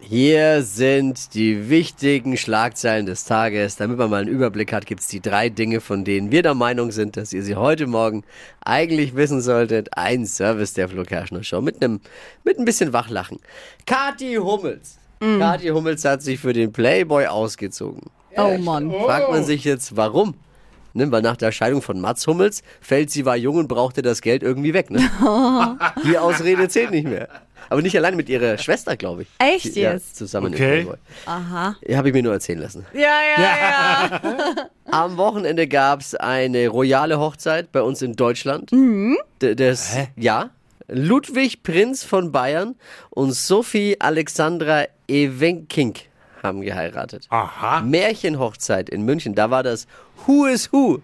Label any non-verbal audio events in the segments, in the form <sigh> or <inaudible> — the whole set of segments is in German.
Hier sind die wichtigen Schlagzeilen des Tages. Damit man mal einen Überblick hat, gibt es die drei Dinge, von denen wir der Meinung sind, dass ihr sie heute Morgen eigentlich wissen solltet. Ein Service der Flo Kerschner Show mit einem mit ein bisschen Wachlachen. Kati Hummels. Kati Hummels hat sich für den Playboy ausgezogen. Oh Mann. Fragt man sich jetzt, warum? Ne, weil nach der Scheidung von Mats Hummels fällt, sie war jung und brauchte das Geld irgendwie weg. Ne? <laughs> Die Ausrede zählt nicht mehr. Aber nicht allein mit ihrer Schwester, glaube ich. Echt Die- ja, jetzt? zusammen Okay. Aha. Ja, Habe ich mir nur erzählen lassen. Ja, ja, ja. <laughs> Am Wochenende gab es eine royale Hochzeit bei uns in Deutschland. D- Das, ja. Ludwig Prinz von Bayern und Sophie Alexandra Ewenkink haben geheiratet. Aha. Märchenhochzeit in München. Da war das Who is Who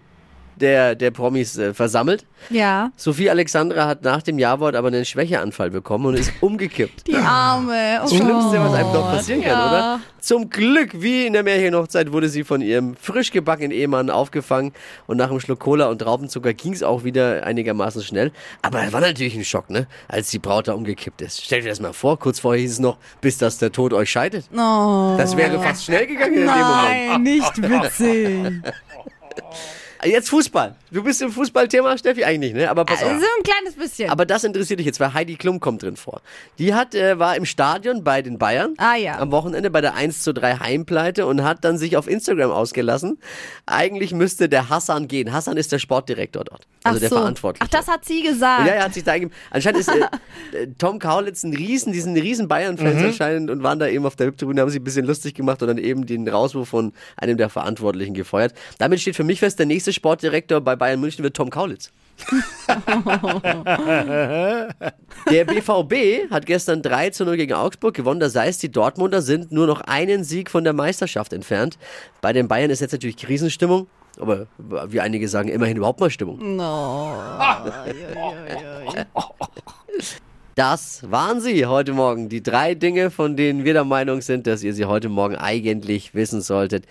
der, der Promis äh, versammelt. Ja, Sophie Alexandra hat nach dem Jawort aber einen Schwächeanfall bekommen und ist <laughs> umgekippt. die Arme. Oh Das Schlimmste, was einem doch passieren kann, ja. oder? Zum Glück, wie in der Märchenhochzeit, wurde sie von ihrem frisch gebackenen Ehemann aufgefangen und nach einem Schluck Cola und Traubenzucker ging es auch wieder einigermaßen schnell. Aber es war natürlich ein Schock, ne? Als die Braut da umgekippt ist. Stellt dir das mal vor, kurz vorher hieß es noch, bis dass der Tod euch scheidet. Oh. Das wäre fast schnell gegangen in dem Moment. Nein, nicht <laughs> witzig. <laughs> Jetzt Fußball. Du bist im Fußballthema, Steffi, eigentlich, ne? Aber pass Also auf. ein kleines bisschen. Aber das interessiert dich jetzt, weil Heidi Klum kommt drin vor. Die hat, äh, war im Stadion bei den Bayern Ah, ja. am Wochenende bei der 1 zu 3 Heimpleite und hat dann sich auf Instagram ausgelassen. Eigentlich müsste der Hassan gehen. Hassan ist der Sportdirektor dort. Also Ach der so. Verantwortliche. Ach, das hat sie gesagt. ja, er hat sich da eingeben. Anscheinend ist äh, äh, Tom Kaulitz ein Riesen, diesen riesen Bayern-Fans anscheinend und waren da eben auf der Hüpftribüne, haben sich ein bisschen lustig gemacht und dann eben den Rauswurf von einem der Verantwortlichen gefeuert. Damit steht für mich fest, der nächste Sportdirektor bei Bayern München wird Tom Kaulitz. Der BVB hat gestern 3 zu 0 gegen Augsburg gewonnen. Das heißt, die Dortmunder sind nur noch einen Sieg von der Meisterschaft entfernt. Bei den Bayern ist jetzt natürlich Krisenstimmung. Aber wie einige sagen, immerhin überhaupt mal Stimmung. No. <laughs> Das waren sie heute Morgen. Die drei Dinge, von denen wir der Meinung sind, dass ihr sie heute Morgen eigentlich wissen solltet.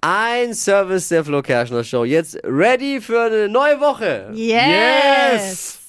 Ein Service der Flo Kerschner Show. Jetzt ready für eine neue Woche. Yes.